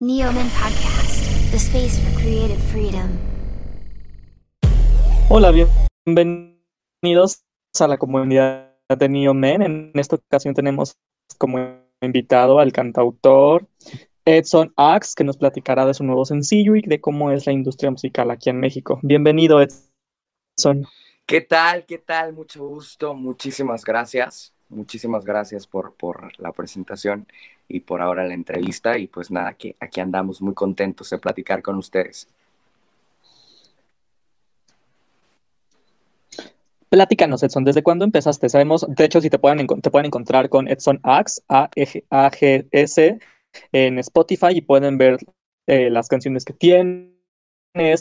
Neoman Podcast, the space for creative freedom. Hola, bienvenidos a la comunidad de Neoman. En esta ocasión tenemos como invitado al cantautor Edson Axe, que nos platicará de su nuevo sencillo y de cómo es la industria musical aquí en México. Bienvenido, Edson. ¿Qué tal? ¿Qué tal? Mucho gusto, muchísimas gracias. Muchísimas gracias por, por la presentación y por ahora la entrevista. Y pues nada, que aquí andamos muy contentos de platicar con ustedes. Platícanos, Edson, ¿desde cuándo empezaste? Sabemos, de hecho, si te pueden, te pueden encontrar con Edson Axe, A-G-S, en Spotify y pueden ver eh, las canciones que tienes,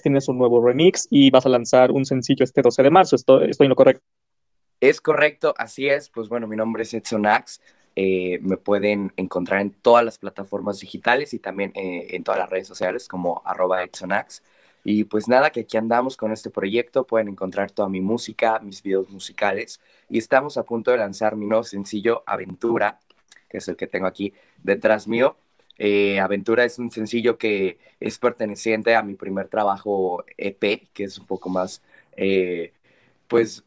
tienes un nuevo remix y vas a lanzar un sencillo este 12 de marzo. ¿Estoy, estoy en lo correcto? Es correcto, así es. Pues bueno, mi nombre es Edson Axe. Eh, me pueden encontrar en todas las plataformas digitales y también eh, en todas las redes sociales como arroba EdsonAxe. Y pues nada, que aquí andamos con este proyecto, pueden encontrar toda mi música, mis videos musicales y estamos a punto de lanzar mi nuevo sencillo Aventura, que es el que tengo aquí detrás mío. Eh, Aventura es un sencillo que es perteneciente a mi primer trabajo EP, que es un poco más, pues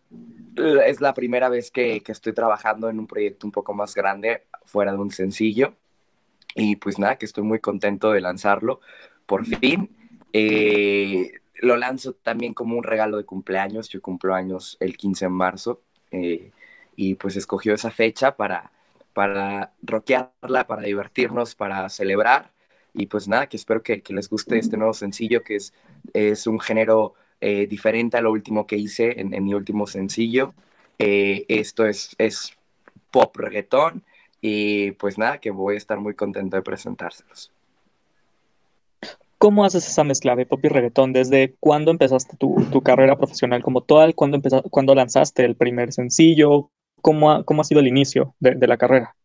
es la primera vez que, estoy trabajando en un proyecto un poco más grande, fuera de un sencillo. Y pues nada, que estoy muy contento de lanzarlo por fin. Eh, lo lanzo también como un regalo de cumpleaños. Yo cumplo años el 15 de marzo. Eh, y pues escogió esa fecha para, para rockearla, para divertirnos, para celebrar. Y pues nada, que espero que, que les guste este nuevo sencillo, que es, es un género eh, diferente a lo último que hice en, mi último sencillo. Eh, esto es, es pop reggaetón y pues nada, que voy a estar muy contento de presentárselos. ¿Cómo haces esa mezcla de pop y reggaetón? ¿Desde cuándo empezaste tu, tu carrera profesional como tal? ¿Cuándo, cuándo lanzaste el primer sencillo? ¿Cómo ha, cómo ha sido el inicio de, de la carrera?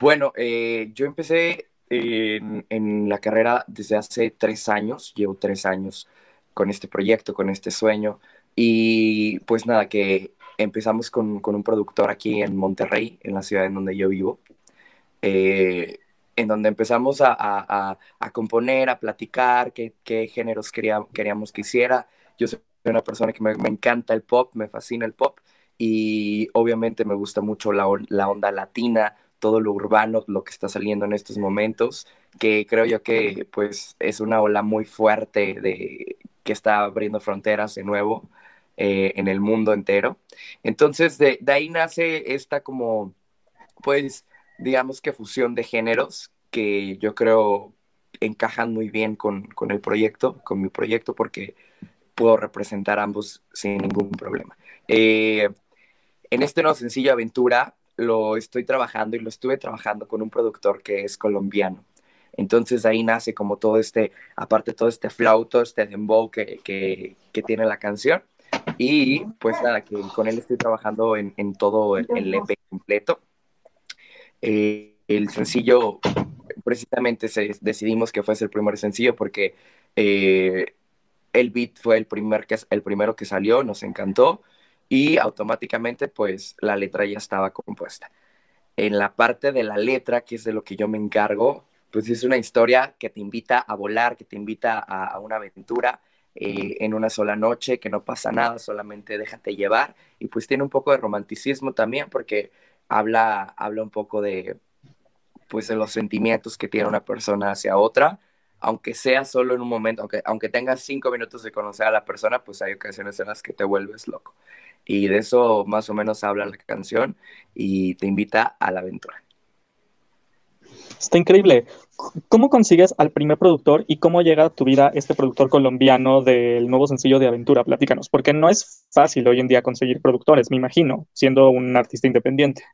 Bueno, eh, yo empecé en, en, la carrera desde hace tres años, llevo tres años con este proyecto, con este sueño. Y pues nada, que empezamos con, con un productor aquí en Monterrey, en la ciudad en donde yo vivo, eh, en donde empezamos a, a, a, componer, a platicar qué, qué géneros quería, queríamos que hiciera. Yo soy una persona que me, me, encanta el pop, me fascina el pop y obviamente me gusta mucho la, la onda latina, todo lo urbano, lo que está saliendo en estos momentos, que creo yo que pues es una ola muy fuerte de que está abriendo fronteras de nuevo eh, en el mundo entero. Entonces, de, ahí nace esta como, pues, digamos que fusión de géneros que yo creo encajan muy bien con, el proyecto, con mi proyecto, porque puedo representar ambos sin ningún problema. Eh, en este nuevo sencillo Aventura lo estoy trabajando y lo estuve trabajando con un productor que es colombiano. Entonces ahí nace como todo este, aparte todo este flauto, este dembow que, que, tiene la canción. Y pues nada, que con él estoy trabajando en, en todo el, el, EP completo. Eh, el sencillo, precisamente se, decidimos que fuese el primer sencillo porque eh, el beat fue el, primer que, el primero que salió, nos encantó y automáticamente pues la letra ya estaba compuesta. En la parte de la letra, que es de lo que yo me encargo, pues es una historia que te invita a volar, que te invita a, una aventura eh, en una sola noche, que no pasa nada, solamente déjate llevar. Y pues tiene un poco de romanticismo también porque habla, habla un poco de, pues de los sentimientos que tiene una persona hacia otra, aunque sea solo en un momento, aunque, aunque tengas cinco minutos de conocer a la persona, pues hay ocasiones en las que te vuelves loco. Y de eso más o menos habla la canción y te invita a la aventura. Está increíble. ¿Cómo consigues al primer productor y cómo llega a tu vida este productor colombiano del nuevo sencillo de Aventura? Platícanos, porque no es fácil hoy en día conseguir productores, me imagino, siendo un artista independiente.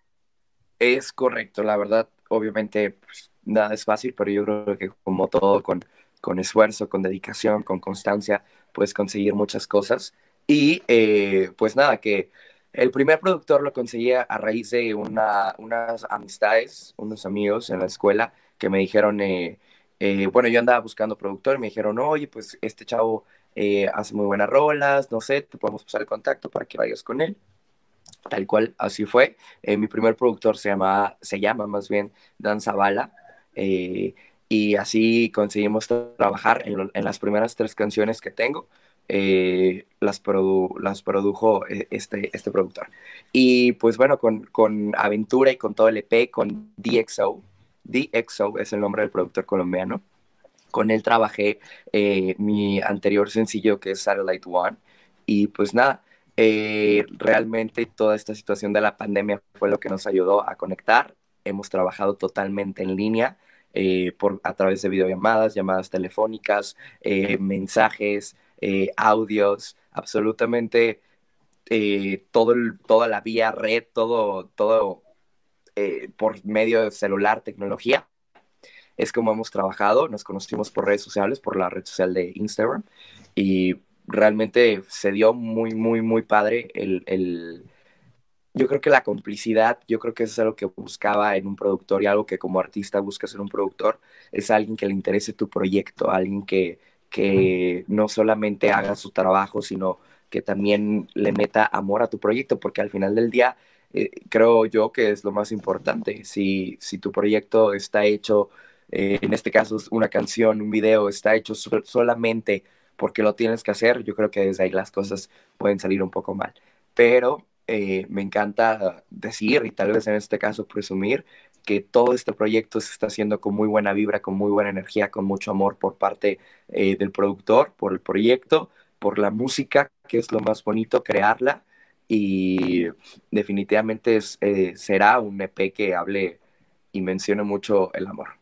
Es correcto, la verdad, obviamente pues, nada es fácil, pero yo creo que como todo, con, con esfuerzo, con dedicación, con constancia, puedes conseguir muchas cosas. Y eh, pues nada, que el primer productor lo conseguí a raíz de una, unas amistades, unos amigos en la escuela que me dijeron, eh, eh, bueno, yo andaba buscando productor, me dijeron, oye, pues este chavo eh, hace muy buenas rolas, no sé, te podemos pasar el contacto para que vayas con él. Tal cual, así fue. mi primer productor se llama, se llama más bien Dan Zavala. y así conseguimos trabajar en las primeras tres canciones que tengo. Eh, las, las produjo eh, este, este productor. Y pues bueno, con, con Aventura y con todo el EP, con DXO, DXO es el nombre del productor colombiano. Con él trabajé eh, mi anterior sencillo que es Satellite One. Y pues nada, realmente toda esta situación de la pandemia fue lo que nos ayudó a conectar. Hemos trabajado totalmente en línea. por, a través de videollamadas, llamadas telefónicas, mensajes, eh, audios, absolutamente eh, todo toda la vía red, todo, todo eh, por medio de celular, tecnología. Es como hemos trabajado, nos conocimos por redes sociales, por la red social de Instagram y realmente se dio muy, muy, muy padre el, el yo creo que la complicidad, yo creo que eso es algo que buscaba en un productor y algo que como artista buscas en un productor, es alguien que le interese tu proyecto, alguien que, que no solamente haga su trabajo, sino que también le meta amor a tu proyecto, porque al final del día eh, creo yo que es lo más importante. Si, si tu proyecto está hecho, eh, en este caso una canción, un video, está hecho solamente porque lo tienes que hacer, yo creo que desde ahí las cosas pueden salir un poco mal. Pero eh, me encanta decir, y tal vez en este caso presumir, que todo este proyecto se está haciendo con muy buena vibra, con muy buena energía, con mucho amor por parte eh, del productor, por el proyecto, por la música, que es lo más bonito, crearla. Y definitivamente eh, será un EP que hable y mencione mucho el amor.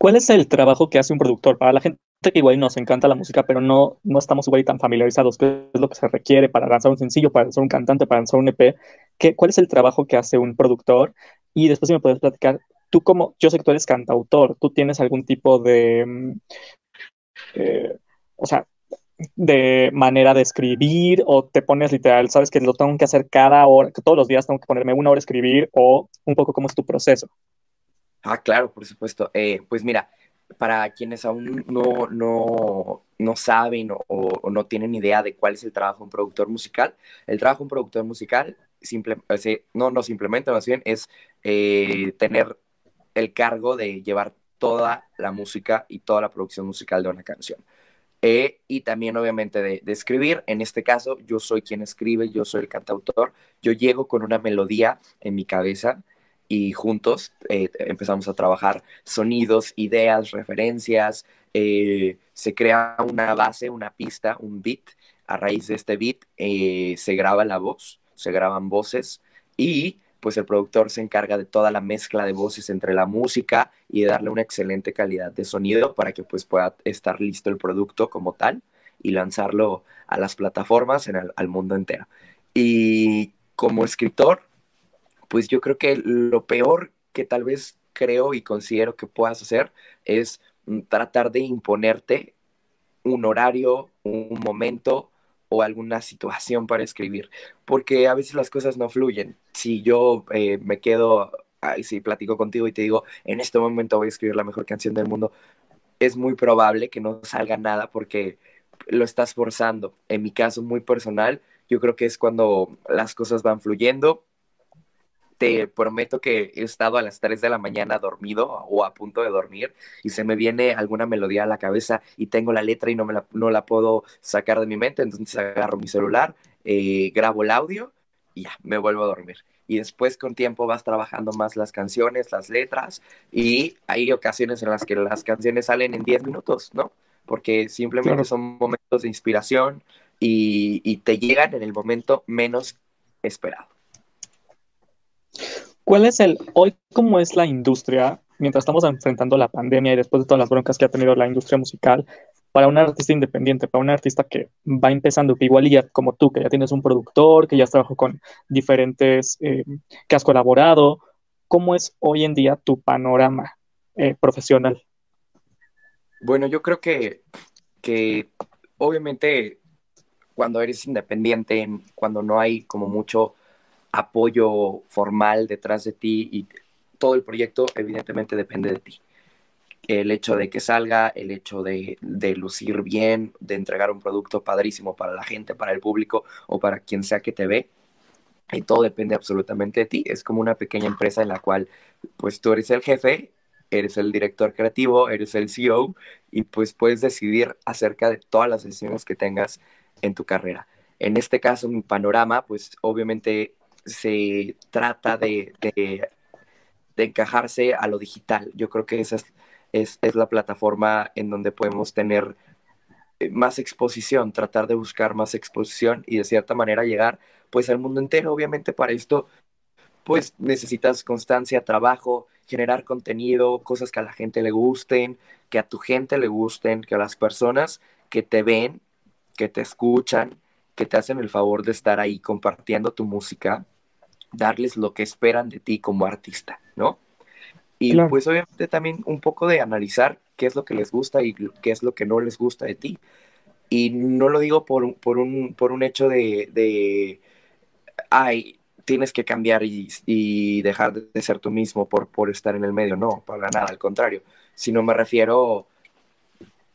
¿Cuál es el trabajo que hace un productor? Para la gente que igual nos encanta la música, pero no, no estamos igual tan familiarizados, qué es lo que se requiere para lanzar un sencillo, para lanzar un cantante, para lanzar un EP, ¿qué, ¿cuál es el trabajo que hace un productor? Y después si me puedes platicar, tú como, yo sé que tú eres cantautor, ¿tú tienes algún tipo de, mm, eh, o sea, de manera de escribir o te pones literal, sabes que lo tengo que hacer cada hora, que todos los días tengo que ponerme una hora a escribir o un poco cómo es tu proceso? Ah, claro, por supuesto. Eh, pues mira, para quienes aún no, no, no saben o, no tienen idea de cuál es el trabajo de un productor musical, el trabajo de un productor musical, simple, no, no simplemente, más bien, es eh, tener el cargo de llevar toda la música y toda la producción musical de una canción. Eh, y también obviamente de, de, escribir. En este caso, yo soy quien escribe, yo soy el cantautor. Yo llego con una melodía en mi cabeza y juntos eh, empezamos a trabajar sonidos, ideas, referencias, eh, se crea una base, una pista, un beat, a raíz de este beat eh, se graba la voz, se graban voces y pues el productor se encarga de toda la mezcla de voces entre la música y de darle una excelente calidad de sonido para que pues pueda estar listo el producto como tal y lanzarlo a las plataformas en al mundo entero. Y como escritor, pues yo creo que lo peor que tal vez creo y considero que puedas hacer es mm, tratar de imponerte un horario, un momento o alguna situación para escribir, porque a veces las cosas no fluyen. Si yo eh, me quedo, si platico contigo y te digo, en este momento voy a escribir la mejor canción del mundo, es muy probable que no salga nada porque lo estás forzando. En mi caso muy personal, yo creo que es cuando las cosas van fluyendo, te prometo que he estado a las 3 de la mañana dormido o a punto de dormir y se me viene alguna melodía a la cabeza y tengo la letra y no, me la, no la puedo sacar de mi mente, entonces agarro mi celular, eh, grabo el audio y ya, me vuelvo a dormir. Y después con tiempo vas trabajando más las canciones, las letras y hay ocasiones en las que las canciones salen en 10 minutos, ¿no? Porque simplemente son momentos de inspiración y, y te llegan en el momento menos esperado. ¿Cuál es el, hoy cómo es la industria, mientras estamos enfrentando la pandemia y después de todas las broncas que ha tenido la industria musical, para un artista independiente, para un artista que va empezando, que igual ya como tú, que ya tienes un productor, que ya has trabajado con diferentes, eh, que has colaborado, ¿cómo es hoy en día tu panorama eh, profesional? Bueno, yo creo que, que obviamente cuando eres independiente, cuando no hay como mucho apoyo formal detrás de ti y todo el proyecto evidentemente depende de ti. El hecho de que salga, el hecho de, lucir bien, de entregar un producto padrísimo para la gente, para el público o para quien sea que te ve, y todo depende absolutamente de ti. Es como una pequeña empresa en la cual pues tú eres el jefe eres el director creativo, eres el CEO y pues puedes decidir acerca de todas las decisiones que tengas en tu carrera. En este caso, mi panorama, pues obviamente se trata de, de, encajarse a lo digital. Yo creo que esa es, es, la plataforma en donde podemos tener eh, más exposición, tratar de buscar más exposición y de cierta manera llegar pues al mundo entero. Obviamente para esto pues necesitas constancia, trabajo, generar contenido, cosas que a la gente le gusten, que a tu gente le gusten, que a las personas que te ven, que te escuchan, que te hacen el favor de estar ahí compartiendo tu música, darles lo que esperan de ti como artista, ¿no? Y pues obviamente también un poco de analizar qué es lo que les gusta y qué es lo que no les gusta de ti. Y no lo digo por, por, un, por un hecho de, de, ay, tienes que cambiar y, dejar de ser tú mismo por, por estar en el medio, no, para nada, al contrario, sino me refiero,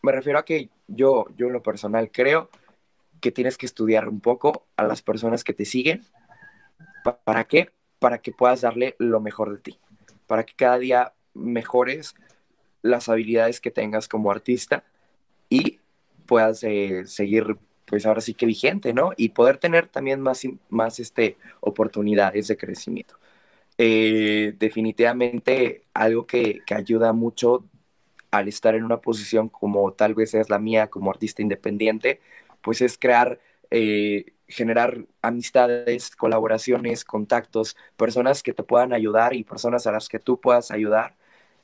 me refiero a que yo, yo en lo personal creo que tienes que estudiar un poco a las personas que te siguen. ¿Para qué? Para que puedas darle lo mejor de ti, para que cada día mejores las habilidades que tengas como artista y puedas eh, seguir, pues ahora sí que vigente, ¿no? Y poder tener también más, más este, oportunidades de crecimiento. Eh, definitivamente algo que, que ayuda mucho al estar en una posición como tal vez es la mía como artista independiente, pues es crear, eh, generar amistades, colaboraciones, contactos, personas que te puedan ayudar y personas a las que tú puedas ayudar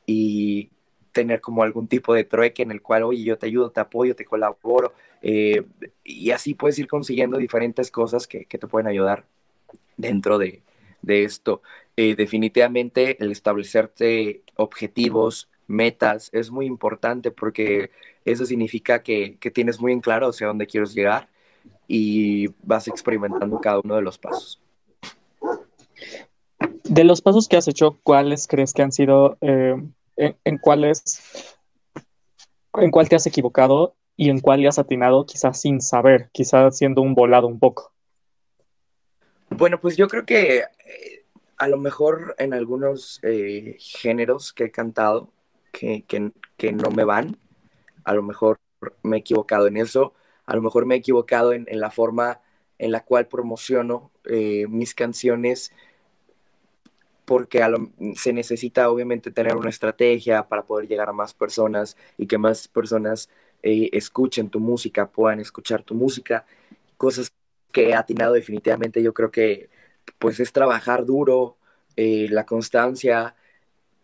y tener como algún tipo de trueque en el cual, oye, yo te ayudo, te apoyo, te colaboro, eh, y así puedes ir consiguiendo diferentes cosas que, te pueden ayudar dentro de, esto. Eh, definitivamente el establecerte objetivos, metas, es muy importante porque eso significa que, tienes muy en claro hacia dónde quieres llegar y vas experimentando cada uno de los pasos. De los pasos que has hecho, ¿cuáles crees que han sido, eh, en, cuáles, en cuál te has equivocado y en cuál le has atinado quizás sin saber, quizás siendo un volado un poco? Bueno, pues yo creo que eh, a lo mejor en algunos eh, géneros que he cantado, que, que, no me van. A lo mejor me he equivocado en eso. A lo mejor me he equivocado en, la forma en la cual promociono eh, mis canciones porque se necesita obviamente tener una estrategia para poder llegar a más personas y que más personas eh, escuchen tu música, puedan escuchar tu música. Cosas que he atinado definitivamente, yo creo que pues es trabajar duro, eh, la constancia,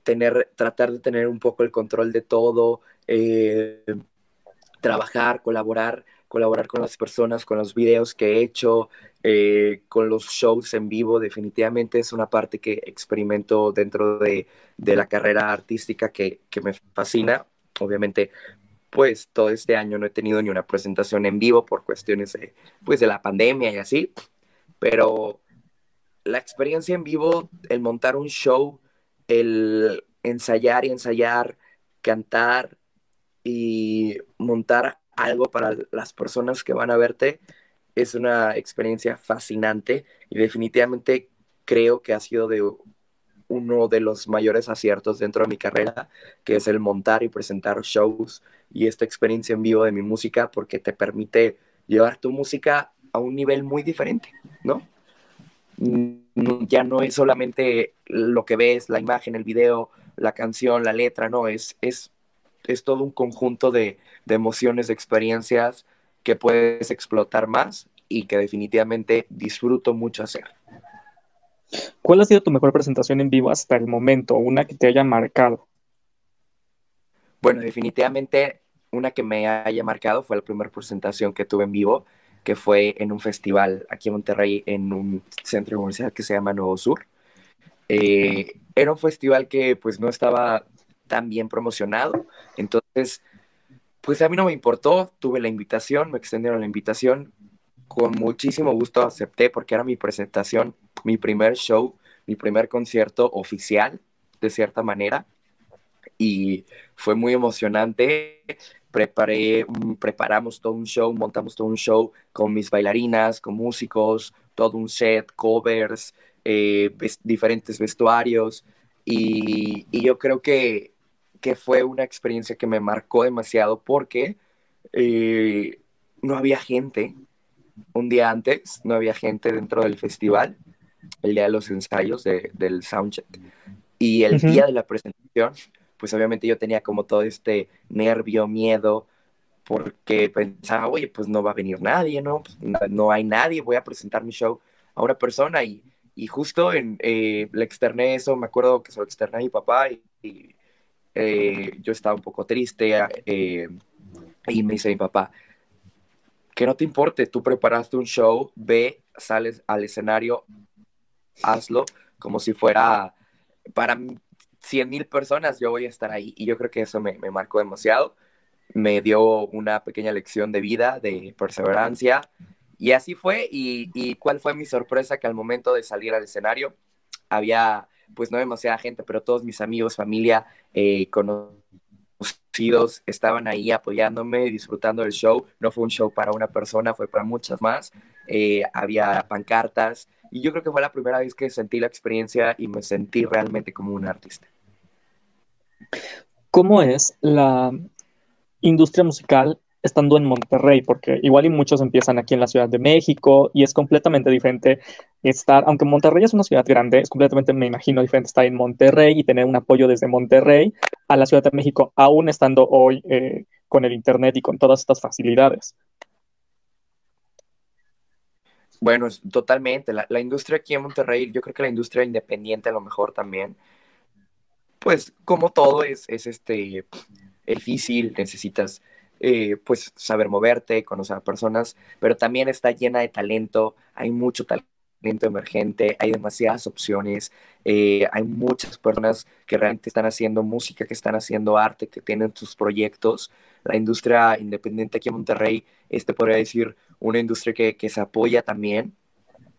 tener, tratar de tener un poco el control de todo, trabajar, colaborar, colaborar con las personas, con los videos que he hecho, eh, con los shows en vivo, definitivamente es una parte que experimento dentro de, la carrera artística que, me fascina. Obviamente, pues todo este año no he tenido ni una presentación en vivo por cuestiones de, pues, de la pandemia y así, pero la experiencia en vivo, el montar un show, el ensayar y ensayar, cantar y montar algo para las personas que van a verte es una experiencia fascinante y definitivamente creo que ha sido de uno de los mayores aciertos dentro de mi carrera, que es el montar y presentar shows y esta experiencia en vivo de mi música, porque te permite llevar tu música a un nivel muy diferente, ¿no? ya no es solamente lo que ves, la imagen, el video, la canción, la letra, no, es, es, es todo un conjunto de, emociones, de experiencias que puedes explotar más y que definitivamente disfruto mucho hacer. ¿Cuál ha sido tu mejor presentación en vivo hasta el momento? Una que te haya marcado. Bueno, definitivamente una que me haya marcado fue la primera presentación que tuve en vivo que fue en un festival aquí en Monterrey, en un centro comercial que se llama Nuevo Sur. Eh, era un festival que pues no estaba tan bien promocionado, entonces pues a mí no me importó, tuve la invitación, me extendieron la invitación, con muchísimo gusto acepté porque era mi presentación, mi primer show, mi primer concierto oficial, de cierta manera, y fue muy emocionante. Preparé, preparamos todo un show, montamos todo un show con mis bailarinas, con músicos, todo un set, covers, eh, diferentes vestuarios. Y, yo creo que que fue una experiencia que me marcó demasiado porque eh, no había gente. Un día antes no había gente dentro del festival, el día de los ensayos del soundcheck. Y el día de la presentación, pues obviamente yo tenía como todo este nervio, miedo, porque pensaba, oye, pues no va a venir nadie, ¿no? Pues, no, hay nadie, voy a presentar mi show a una persona y, y justo en, eh, le externé eso, me acuerdo que se lo externé a mi papá y, eh, yo estaba un poco triste eh, y me dice mi papá, que no te importe, tú preparaste un show, ve, sales al escenario, hazlo como si fuera para 100 mil personas, yo voy a estar ahí. Y yo creo que eso me, me marcó demasiado me dio una pequeña lección de vida, de perseverancia. Y así fue. Y, y, cuál fue mi sorpresa que al momento de salir al escenario había, pues no demasiada gente, pero todos mis amigos, familia, eh, conocidos estaban ahí apoyándome, disfrutando del show. No fue un show para una persona, fue para muchas más. Eh, había pancartas. Y yo creo que fue la primera vez que sentí la experiencia y me sentí realmente como un artista. ¿Cómo es la, industria musical estando en Monterrey, porque igual y muchos empiezan aquí en la Ciudad de México y es completamente diferente estar, aunque Monterrey es una ciudad grande, es completamente, me imagino, diferente estar en Monterrey y tener un apoyo desde Monterrey a la Ciudad de México, aún estando hoy eh, con el Internet y con todas estas facilidades. Bueno, totalmente. La, la, industria aquí en Monterrey, yo creo que la industria independiente a lo mejor también, pues como todo es, es este, difícil, necesitas eh, pues saber moverte, conocer a personas, pero también está llena de talento, hay mucho talento emergente, hay demasiadas opciones, eh, hay muchas personas que realmente están haciendo música, que están haciendo arte, que tienen sus proyectos. La industria independiente aquí en Monterrey, este podría decir una industria que, que se apoya también.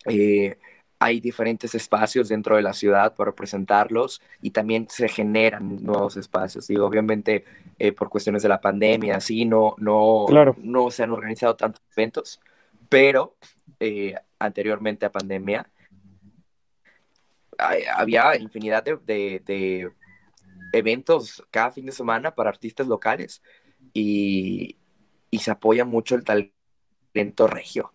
Eh, hay diferentes espacios dentro de la ciudad para presentarlos y también se generan nuevos espacios. Y obviamente eh, por cuestiones de la pandemia, así no, no, no se han organizado tantos eventos, pero eh, anteriormente a pandemia había infinidad de, de, eventos cada fin de semana para artistas locales y, y se apoya mucho el talento regio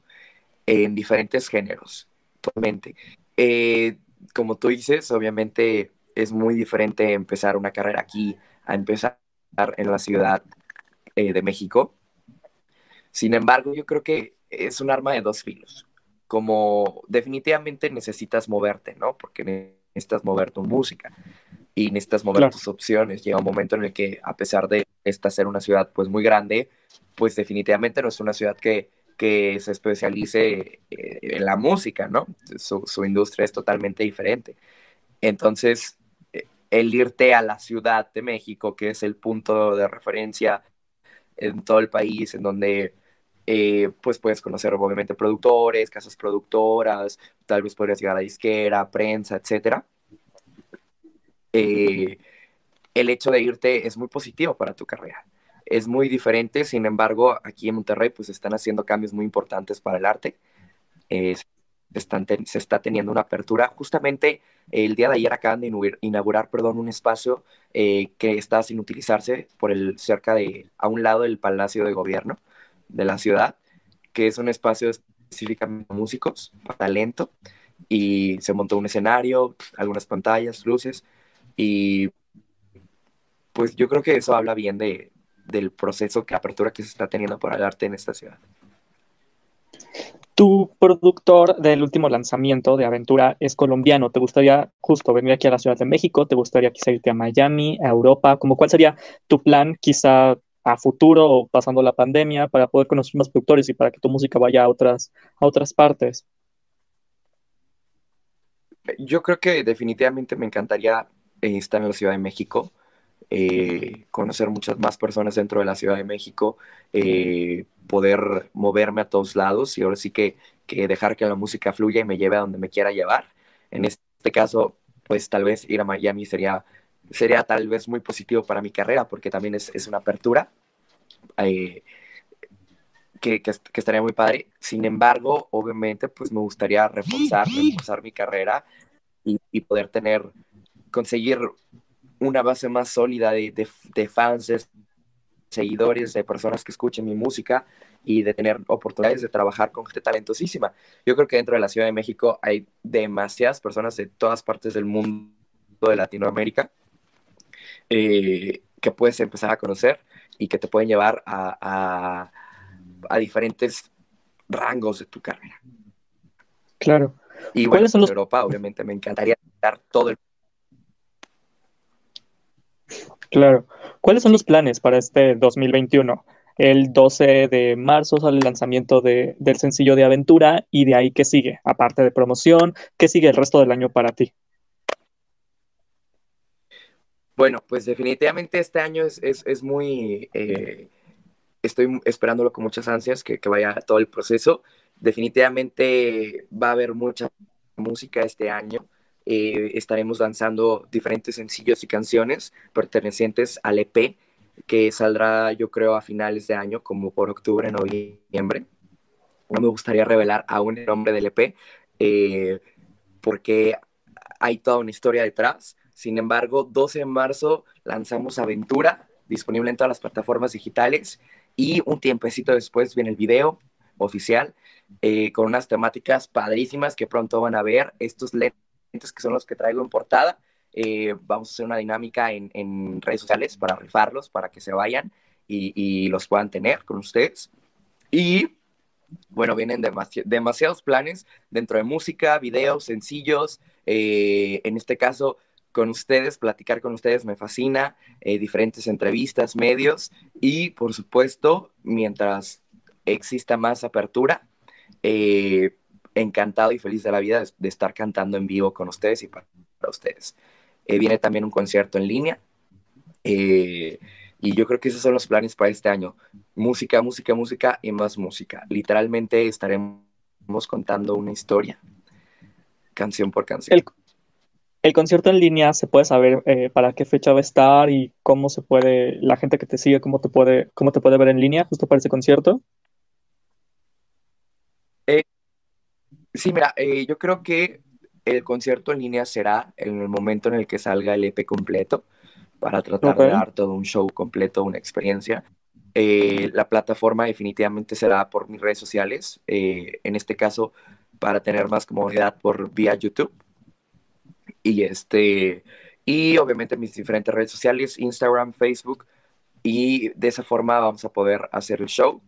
en diferentes géneros actualmente. Eh, como tú dices, obviamente es muy diferente empezar una carrera aquí a empezar en la Ciudad eh, de México. Sin embargo, yo creo que es un arma de dos filos. Como definitivamente necesitas moverte, ¿no? Porque necesitas mover tu música y necesitas mover tus opciones. Llega un momento en el que, a pesar de esta ser una ciudad pues muy grande, pues definitivamente no es una ciudad que que se especialice eh, en la música, ¿no? Su, industria es totalmente diferente. Entonces, eh, el irte a la Ciudad de México, que es el punto de referencia en todo el país, en donde eh, pues puedes conocer obviamente productores, casas productoras, tal vez podrías llegar a disquera, prensa, etc. el hecho de irte es muy positivo para tu carrera es muy diferente, sin embargo, aquí en Monterrey pues están haciendo cambios muy importantes para el arte. Se está teniendo una apertura. Justamente el día de ayer acaban de inaugurar, perdón, un espacio eh, que está sin utilizarse por el cerca de, a un lado del Palacio de Gobierno de la ciudad, que es un espacio específicamente para músicos, para talento, y se montó un escenario, algunas pantallas, luces, y pues yo creo que eso habla bien de, del proceso que apertura que se está teniendo por el arte en esta ciudad. Tu productor del último lanzamiento de Aventura es colombiano. ¿Te gustaría justo venir aquí a la Ciudad de México? ¿Te gustaría quizá irte a Miami, a Europa? ¿Cómo cuál sería tu plan quizá a futuro o pasando la pandemia para poder conocer más productores y para que tu música vaya a otras, a otras partes? Yo creo que definitivamente me encantaría eh, estar en la Ciudad de México. Eh, conocer muchas más personas dentro de la Ciudad de México, eh, poder moverme a todos lados y ahora sí que, que, dejar que la música fluya y me lleve a donde me quiera llevar. En este caso, pues tal vez ir a Miami sería, sería tal vez muy positivo para mi carrera porque también es, es una apertura. Eh, que, que, estaría muy padre. Sin embargo, obviamente, pues me gustaría reforzar, reforzar mi carrera y, y poder tener, conseguir una base más sólida de, de, de fans, de seguidores, de personas que escuchen mi música y de tener oportunidades de trabajar con gente talentosísima. Yo creo que dentro de la Ciudad de México hay demasiadas personas de todas partes del mundo de Latinoamérica eh, que puedes empezar a conocer y que te pueden llevar a, a, a diferentes rangos de tu carrera. Claro. Y bueno, son los... Europa, obviamente, me encantaría dar todo el... Claro. ¿Cuáles son los planes para este 2021? El 12 de marzo sale el lanzamiento de, del sencillo de aventura y de ahí, ¿qué sigue? Aparte de promoción, ¿qué sigue el resto del año para ti? Bueno, pues definitivamente este año es, es, es muy... Eh, estoy esperándolo con muchas ansias, que, que vaya todo el proceso. Definitivamente va a haber mucha música este año. Eh, estaremos lanzando diferentes sencillos y canciones pertenecientes al EP que saldrá yo creo a finales de año, como por octubre, noviembre. No me gustaría revelar aún el nombre del EP, eh, porque hay toda una historia detrás. Sin embargo, 12 de marzo lanzamos Aventura, disponible en todas las plataformas digitales, y un tiempecito después viene el video oficial eh, con unas temáticas padrísimas que pronto van a ver. Estos lentes que son los que traigo en portada eh, vamos a hacer una dinámica en, en, redes sociales para rifarlos, para que se vayan y, y los puedan tener con ustedes. Y bueno, vienen demasi demasiados planes dentro de música, videos, sencillos. Eh, en este caso, con ustedes, platicar con ustedes me fascina, eh, diferentes entrevistas, medios y por supuesto, mientras exista más apertura, eh, encantado y feliz de la vida de, estar cantando en vivo con ustedes y para, para ustedes. Eh, viene también un concierto en línea. Eh, y yo creo que esos son los planes para este año. Música, música, música y más música. Literalmente estaremos contando una historia, canción por canción. El, el concierto en línea, ¿se puede saber eh, para qué fecha va a estar y cómo se puede, la gente que te sigue, cómo te puede, cómo te puede ver en línea justo para ese concierto? Eh, sí, mira, eh, yo creo que el concierto en línea será en el momento en el que salga el EP completo, para tratar okay. de dar todo un show completo, una experiencia. Eh, la plataforma definitivamente será por mis redes sociales, eh, en este caso para tener más comodidad por vía YouTube. Y, este, y obviamente mis diferentes redes sociales, Instagram, Facebook, y de esa forma vamos a poder hacer el show.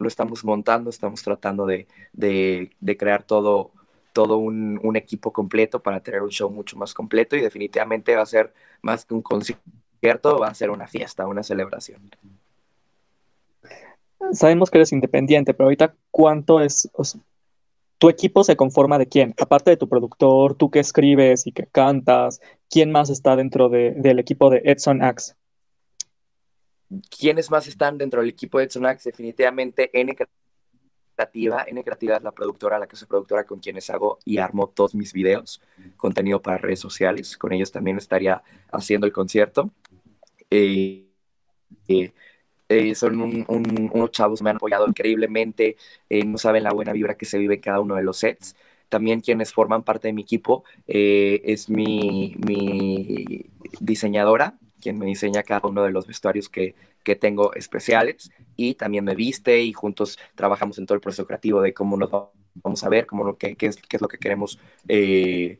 Lo estamos montando, estamos tratando de, de, crear todo todo un, equipo completo para tener un show mucho más completo y definitivamente va a ser más que un concierto, va a ser una fiesta, una celebración. Sabemos que eres independiente, pero ahorita ¿cuánto es? ¿Tu equipo se conforma de quién? Aparte de tu productor, tú que escribes y que cantas, ¿quién más está dentro de, del equipo de Edson Axe? ¿Quiénes más están dentro del equipo de Edson Axe? Definitivamente N Creativa. N Creativa es la productora, la que soy productora con quienes hago y armo todos mis videos, contenido para redes sociales. Con ellos también estaría haciendo el concierto. Eh, eh, eh, son un, un, unos chavos, me han apoyado increíblemente, eh, no saben la buena vibra que se vive en cada uno de los sets. También quienes forman parte de mi equipo eh, es mi, mi diseñadora, quien me diseña cada uno de los vestuarios que, que, tengo especiales y también me viste y juntos trabajamos en todo el proceso creativo de cómo nos vamos a ver, cómo, qué, qué, es, qué es, lo que queremos, eh,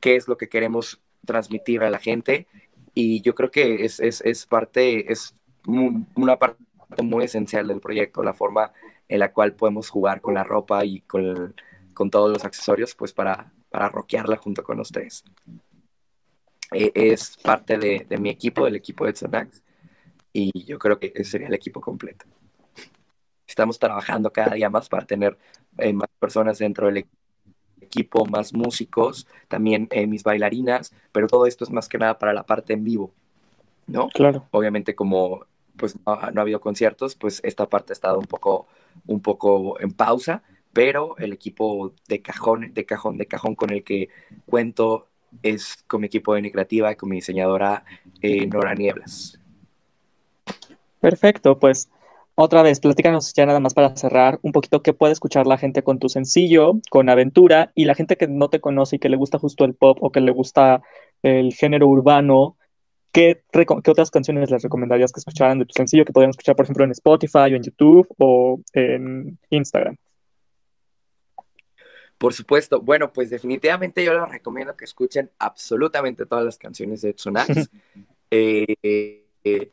qué es lo que queremos transmitir a la gente y yo creo que es, es, es parte, es una parte muy esencial del proyecto, la forma en la cual podemos jugar con la ropa y con, con todos los accesorios, pues para, para rockearla junto con ustedes. Eh, es parte de, de, mi equipo, del equipo de Zonax, y yo creo que ese sería el equipo completo. Estamos trabajando cada día más para tener eh, más personas dentro del equipo, más músicos, también eh, mis bailarinas, pero todo esto es más que nada para la parte en vivo, ¿no? Claro. Obviamente como pues no, no, ha habido conciertos, pues esta parte ha estado un poco, un poco en pausa, pero el equipo de cajón, de cajón, de cajón con el que cuento es con mi equipo de creativa con mi diseñadora eh, Nora Nieblas. Perfecto, pues otra vez, platícanos ya nada más para cerrar un poquito qué puede escuchar la gente con tu sencillo, con aventura, y la gente que no te conoce y que le gusta justo el pop o que le gusta el género urbano, ¿qué, ¿qué, otras canciones les recomendarías que escucharan de tu sencillo que podrían escuchar, por ejemplo, en Spotify o en YouTube o en Instagram? Por supuesto. Bueno, pues definitivamente yo les recomiendo que escuchen absolutamente todas las canciones de Edson eh, eh,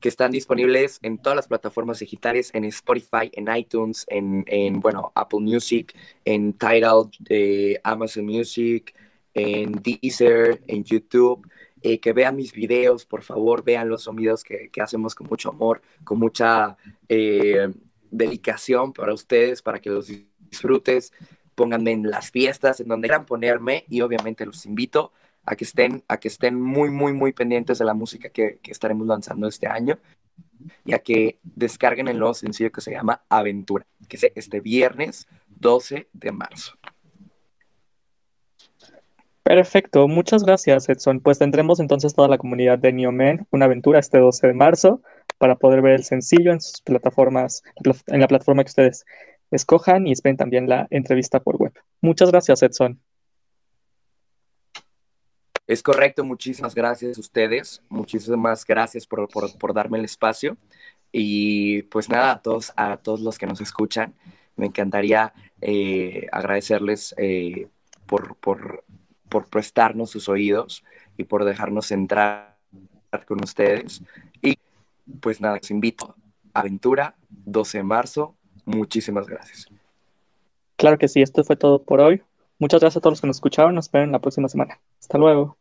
que están disponibles en todas las plataformas digitales, en Spotify, en iTunes, en, en bueno, Apple Music, en Tidal, eh, Amazon Music, en Deezer, en YouTube. Eh, que vean mis videos, por favor, vean los sonidos que, que hacemos con mucho amor, con mucha dedicación para ustedes, para que los disfrutes pónganme en las fiestas, en donde quieran ponerme y obviamente los invito a que estén, a que estén muy, muy, muy pendientes de la música que, que estaremos lanzando este año y a que descarguen el nuevo sencillo que se llama Aventura, que es este viernes 12 de marzo. Perfecto, muchas gracias Edson. Pues tendremos entonces toda la comunidad de Neomen una aventura este 12 de marzo para poder ver el sencillo en sus plataformas, en la plataforma que ustedes escojan y esperen también la entrevista por web. Muchas gracias, Edson. Es correcto, muchísimas gracias a ustedes, muchísimas gracias por, darme el espacio y pues nada, a todos, a todos los que nos escuchan, me encantaría eh, agradecerles eh, por, por, por prestarnos sus oídos y por dejarnos entrar con ustedes. Y pues nada, les invito a Aventura, 12 de marzo, Muchísimas gracias. Claro que sí, esto fue todo por hoy. Muchas gracias a todos los que nos escucharon. Nos vemos la próxima semana. Hasta luego.